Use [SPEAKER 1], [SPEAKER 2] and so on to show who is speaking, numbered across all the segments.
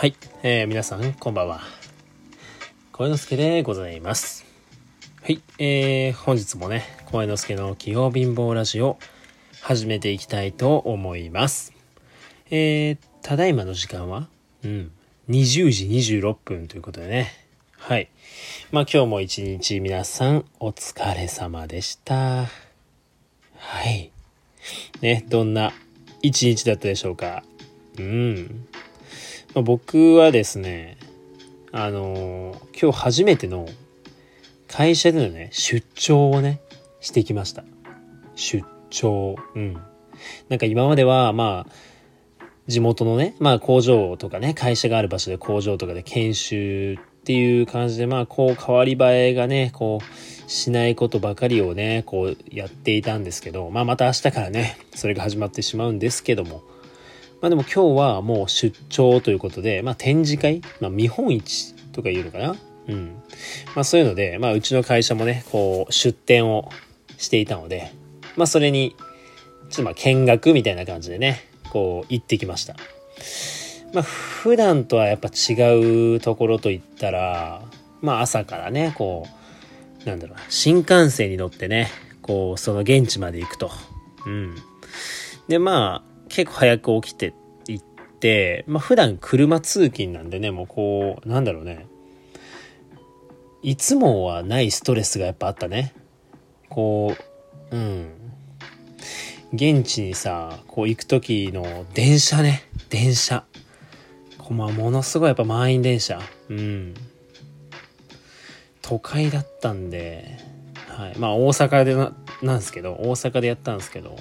[SPEAKER 1] はい、えー、皆さんこんばんは。声之助でございます。はい、えー、本日もね、声之助の器用貧乏ラジオ始めていきたいと思います。えー、ただいまの時間は、うん、20時26分ということでね。はい。まあ今日も一日皆さんお疲れ様でした。はい。ね、どんな一日だったでしょうか。うん。まあ、僕はですね、あのー、今日初めての会社でのね、出張をね、してきました。出張。うん。なんか今までは、まあ、地元のね、まあ工場とかね、会社がある場所で工場とかで研修っていう感じで、まあこう変わり映えがね、こうしないことばかりをね、こうやっていたんですけど、まあまた明日からね、それが始まってしまうんですけども、まあでも今日はもう出張ということで、まあ展示会、まあ見本市とか言うのかな？うん。まあそういうので、まあうちの会社もね、こう出展をしていたので、まあそれに、ちょっとまあ見学みたいな感じでね、こう行ってきました。まあ普段とはやっぱ違うところといったら、まあ朝からね、こう、なんだろう、新幹線に乗ってね、こう、その現地まで行くと。うん。で、まあ、結構早く起きて行って、まあ普段車通勤なんでね、もうこう、なんだろうね。いつもはないストレスがやっぱあったね。こう、うん。現地にさ、こう行く時の電車ね。電車。こまあ、ものすごいやっぱ満員電車。うん。都会だったんで、はい。まあ大阪でな、なんですけど、大阪でやったんですけど、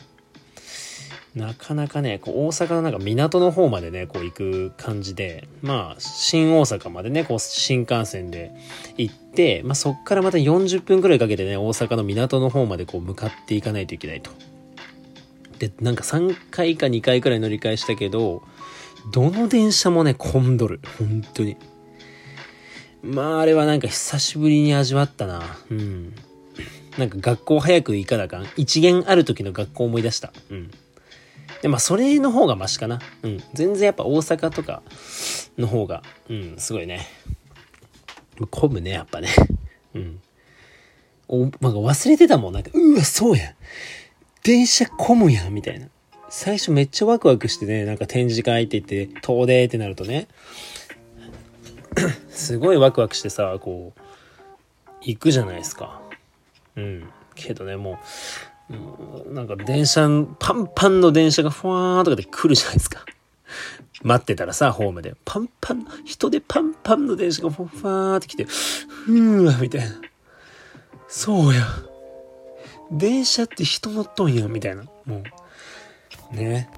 [SPEAKER 1] なかなかね、こう大阪のなんか港の方までね、こう行く感じで、まあ、新大阪までね、こう新幹線で行って、まあそっからまた40分くらいかけてね、大阪の港の方までこう向かっていかないといけないと。で、なんか3回か2回くらい乗り換えしたけど、どの電車もね、混んどる。本当に。まあ、あれはなんか久しぶりに味わったな。うん。なんか学校早く行かなあかん。一元ある時の学校思い出した。うん。で、まあ、それの方がマシかな。うん。全然やっぱ大阪とかの方が、うん、すごいね。混むね、やっぱね。うん。お、なんか忘れてたもん。なんか、うわ、そうや。電車混むやん、みたいな。最初めっちゃワクワクしてね、なんか展示会って言って、遠出ってなるとね、すごいワクワクしてさ、こう、行くじゃないですか。うん。けどね、もう、なんか電車、パンパンの電車がふわーとかで来るじゃないですか。待ってたらさ、ホームで。パンパン、人でパンパンの電車がふわーって来て、ふーわ、みたいな。そうや。電車って人乗っとんや、みたいな。もう。ね。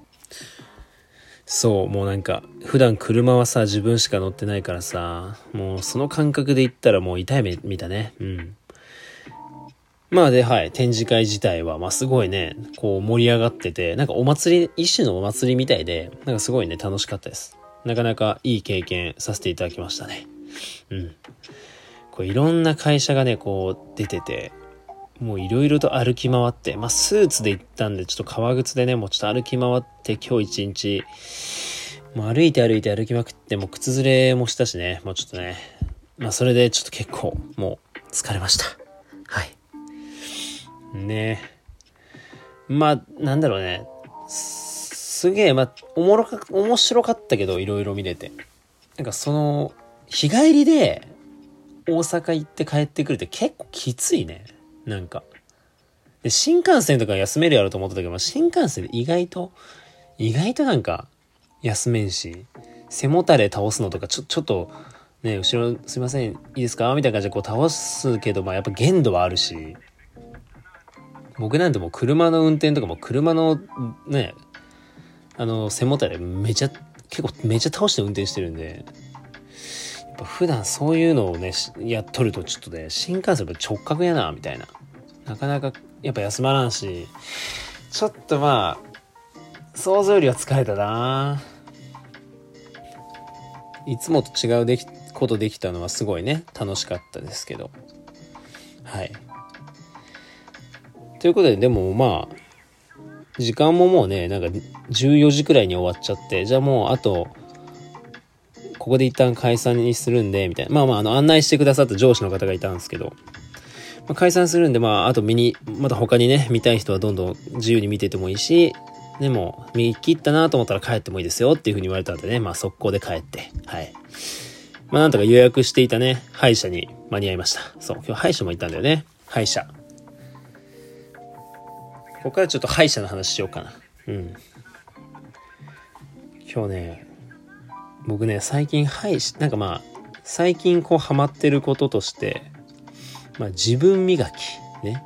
[SPEAKER 1] そう、もうなんか、普段車はさ、自分しか乗ってないからさ、もうその感覚で言ったらもう痛い目見たね。うん。まあで、はい、展示会自体は、まあすごいね、こう盛り上がってて、なんかお祭り、一種のお祭りみたいで、なんかすごいね、楽しかったです。なかなかいい経験させていただきましたね。うん。こういろんな会社がね、こう出てて、もういろいろと歩き回って、まあスーツで行ったんで、ちょっと革靴でね、もうちょっと歩き回って、今日一日、もう歩いて歩いて歩きまくって、もう靴ずれもしたしね、もうちょっとね、まあそれでちょっと結構、もう疲れました。ねまあ、なんだろうね。すげえ、まあ、おもろか、面白かったけど、いろいろ見れて。なんかその、日帰りで大阪行って帰ってくるって結構きついね。なんか。で、新幹線とか休めるやろと思ってたけど、新幹線で意外と、意外となんか、休めんし、背もたれ倒すのとか、ちょ、ちょっと、ね、後ろすいません、いいですか？みたいな感じでこう倒すけど、まあやっぱ限度はあるし、僕なんてもう車の運転とかも車のね、あの、背もたれめちゃ、結構めちゃ倒して運転してるんで、やっぱ普段そういうのをね、やっとるとちょっとね、新幹線やっ直角やな、みたいな。なかなかやっぱ休まらんし、ちょっとまあ、想像よりは疲れたないつもと違うできことできたのはすごいね、楽しかったですけど。はい。ということで、でもまあ、時間ももうね、なんか14時くらいに終わっちゃって、じゃあもうあと、ここで一旦解散にするんで、みたいな。まあまあ、あの、案内してくださった上司の方がいたんですけど、まあ、解散するんで、まあ、あと見に、また他にね、見たい人はどんどん自由に見ててもいいし、でも、見切ったなと思ったら帰ってもいいですよっていう風に言われたんでね、まあ速攻で帰って、はい。まあなんとか予約していたね、歯医者に間に合いました。そう、今日歯医者も行ったんだよね。歯医者。ここからちょっと歯医者の話しようかな。うん。今日ね、僕ね、最近歯医者、なんかまあ、最近こうハマってることとして、まあ自分磨き。ね。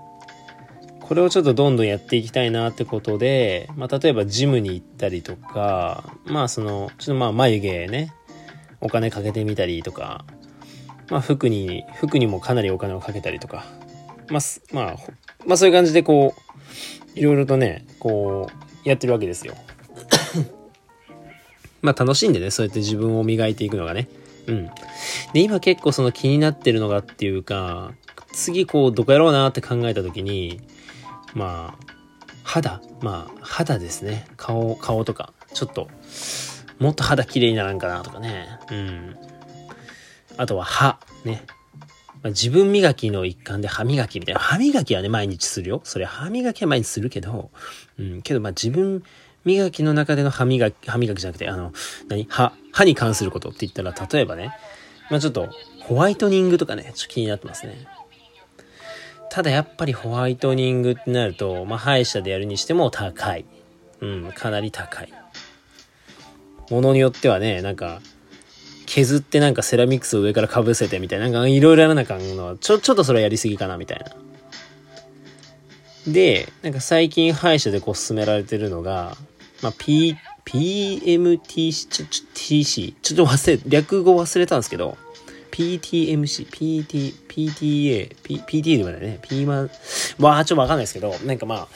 [SPEAKER 1] これをちょっとどんどんやっていきたいなってことで、まあ例えばジムに行ったりとか、まあその、ちょっとまあ眉毛ね、お金かけてみたりとか、まあ服に、服にもかなりお金をかけたりとか、まあ、まあ、まあそういう感じでこう、いろいろとね、こう、やってるわけですよ。まあ楽しんでね、そうやって自分を磨いていくのがね。うん。で、今結構その気になってるのがっていうか、次こう、どこやろうなって考えた時に、まあ、肌まあ、肌ですね。顔、顔とか。ちょっと、もっと肌綺麗にならんかなとかね。うん。あとは歯。ね。まあ、自分磨きの一環で歯磨きみたいな。歯磨きはね、毎日するよ。それ歯磨きは毎日するけど、うん、けどまあ自分磨きの中での歯磨き、歯磨きじゃなくて、あの、何？歯、歯に関することって言ったら、例えばね、まあちょっと、ホワイトニングとかね、ちょっと気になってますね。ただやっぱりホワイトニングってなると、まあ歯医者でやるにしても高い。うん、かなり高い。ものによってはね、なんか、削ってなんかセラミックスを上から被せてみたいな、なんかいろいろやらなかんの、ちょ、ちょっとそれはやりすぎかなみたいな。で、なんか最近歯医者でこう勧められてるのが、まあ、P、PMTC、ちょ、ちょ、TC、ちょっと忘れ、略語忘れたんですけど、PTMC、PT、PTA、P、PTA でもないね、P マン、わあ、ちょっとわかんないですけど、なんかまあ、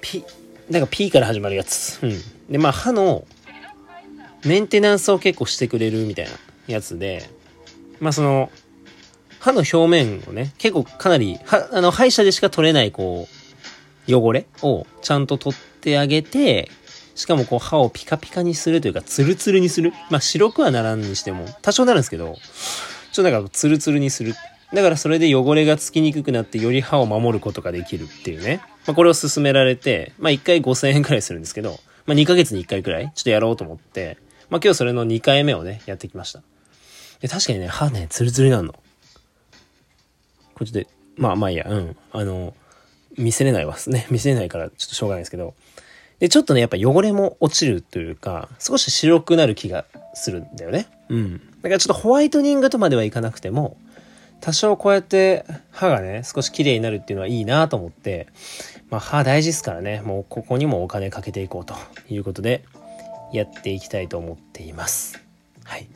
[SPEAKER 1] P、なんか P から始まるやつ。うん。で、まあ、歯のメンテナンスを結構してくれるみたいなやつで、まあその、歯の表面をね、結構かなり、は、あの、歯医者でしか取れない、こう、汚れをちゃんと取ってあげて、しかもこう歯をピカピカにするというか、ツルツルにする。まあ白くはならんにしても、多少なるんですけど、ちょっとなんかツルツルにする。だからそれで汚れがつきにくくなってより歯を守ることができるっていうね。まあこれを勧められて、まあ1回5000円くらいするんですけど、まあ2ヶ月に1回くらいちょっとやろうと思って、まあ今日それの2回目をね、やってきました。で、確かにね、歯ね、ツルツルなの。こっちで、まあまあいいや、うん。あの、見せれないわ。ね、見せれないからちょっとしょうがないですけど。で、ちょっとね、やっぱ汚れも落ちるというか、少し白くなる気がするんだよね。うん。だからちょっとホワイトニングとまではいかなくても、多少こうやって歯がね、少し綺麗になるっていうのはいいなと思って、まあ歯大事ですからね、もうここにもお金かけていこうということで、やっていきたいと思っています。はい。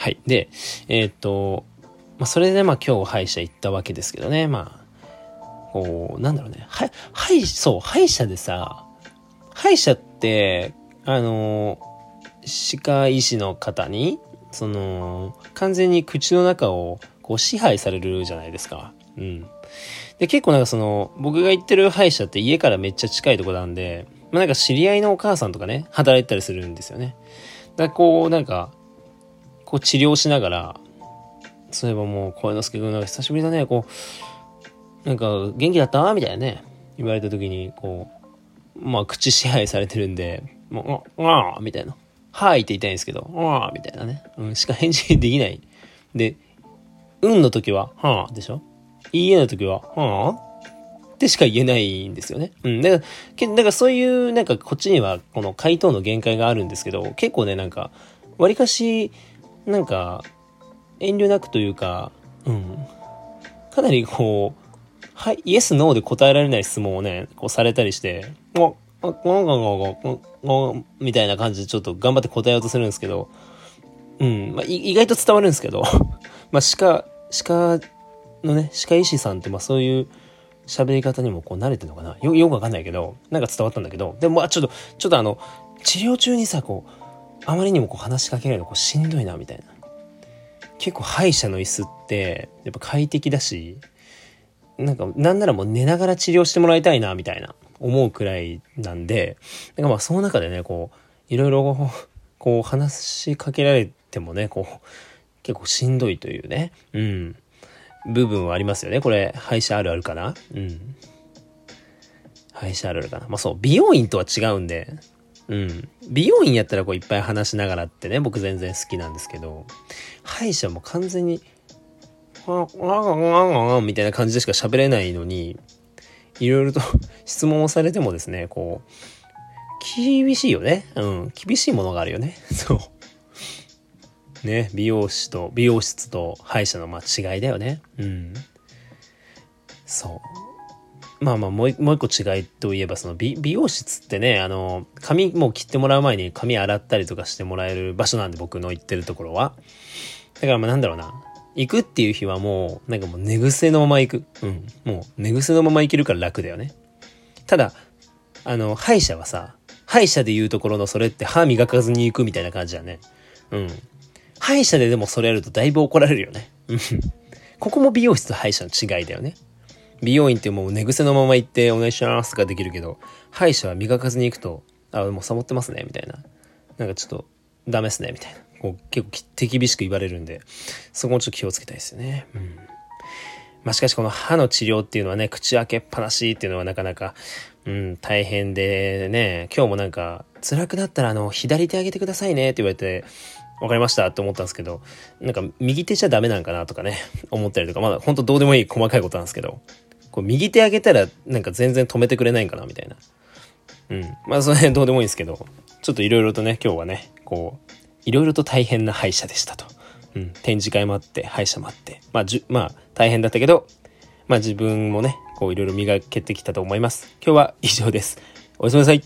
[SPEAKER 1] はい。で、えー、っと、まあ、それでまあ今日歯医者行ったわけですけどね、まあ、こう、なんだろうね。は、歯医、そう、歯医者でさ、歯医者って、あの、歯科医師の方に、その、完全に口の中をこう支配されるじゃないですか。うん。で、結構なんかその、僕が行ってる歯医者って家からめっちゃ近いとこなんで、まあなんか知り合いのお母さんとかね、働いてたりするんですよね。だこう、なんか、こう治療しながら、そういえばもう、小之助君なんか久しぶりだね、こう、なんか元気だった？みたいなね、言われた時に、こう、まあ口支配されてるんで、もう、ああみたいな。はいって言いたいんですけど、ああみたいなね。うん、しか返事できない。で、うんの時は、はあでしょ？いいえの時は、はあってしか言えないんですよね。うん。だから、だからそういう、なんかこっちにはこの回答の限界があるんですけど、結構ね、なんか、わりかし、なんか、遠慮なくというか、うん。かなりこう、はい、イエス、ノーで答えられない質問をね、こうされたりして、あ、あ、あ、あ、あ、みたいな感じでちょっと頑張って答えようとするんですけど、うん、まあ、意外と伝わるんですけど、まあ、歯科、歯科のね、歯科医師さんって、まあそういう、喋り方にもこう慣れてるのかな。よ、よくわかんないけど、なんか伝わったんだけど、でもまあちょっと、ちょっとあの、治療中にさ、こう、あまりにもこう話しかけられるのこうしんどいな、みたいな。結構歯医者の椅子って、やっぱ快適だし、なんか、なんならもう寝ながら治療してもらいたいな、みたいな、思うくらいなんで、なんかまあその中でね、こう、いろいろ こう話しかけられてもね、こう、結構しんどいというね、うん、部分はありますよね。これ、歯医者あるあるかな？うん。歯医者あるあるかな？まあそう、美容院とは違うんで、うん。美容院やったらこういっぱい話しながらってね、僕全然好きなんですけど、歯医者も完全に、みたいな感じでしか喋れないのに、いろいろと 質問をされてもですね、こう、厳しいよね。うん。厳しいものがあるよね。そう。ね、美容師と、美容室と歯医者のまあ違いだよね。うん。そう。まあまあもうもう一個違いといえばその美美容室ってね、あの、髪もう切ってもらう前に髪洗ったりとかしてもらえる場所なんで僕の行ってるところは。だからまあなんだろうな。行くっていう日はもう、なんかもう寝癖のまま行く。うん。もう寝癖のまま行けるから楽だよね。ただ、あの、歯医者はさ、歯医者で言うところのそれって歯磨かずに行くみたいな感じだね。うん。歯医者ででもそれやるとだいぶ怒られるよね。うん。ここも美容室と歯医者の違いだよね。美容院ってもう寝癖のまま行ってお願いしますとかできるけど、歯医者は磨かずに行くと、あ、もうサボってますね、みたいな。なんかちょっと、ダメっすね、みたいな。こう結構手厳しく言われるんで、そこもちょっと気をつけたいですよね。うん。まあ、しかしこの歯の治療っていうのはね、口開けっぱなしっていうのはなかなか、うん、大変でね、今日もなんか、辛くなったらあの、左手上げてくださいねって言われて、わかりましたって思ったんですけど、なんか右手じゃダメなんかなとかね、思ったりとか、まだほんとどうでもいい細かいことなんですけど、こう右手上げたらなんか全然止めてくれないんかなみたいな。うん。まあその辺どうでもいいんですけど、ちょっといろいろとね、今日はね、こう、いろいろと大変な歯医者でしたと。うん、展示会もあって、歯医者もあって、まあ、じゅ、まあ、大変だったけど、まあ自分もね、こういろいろ磨けてきたと思います。今日は以上です。おやすみなさい。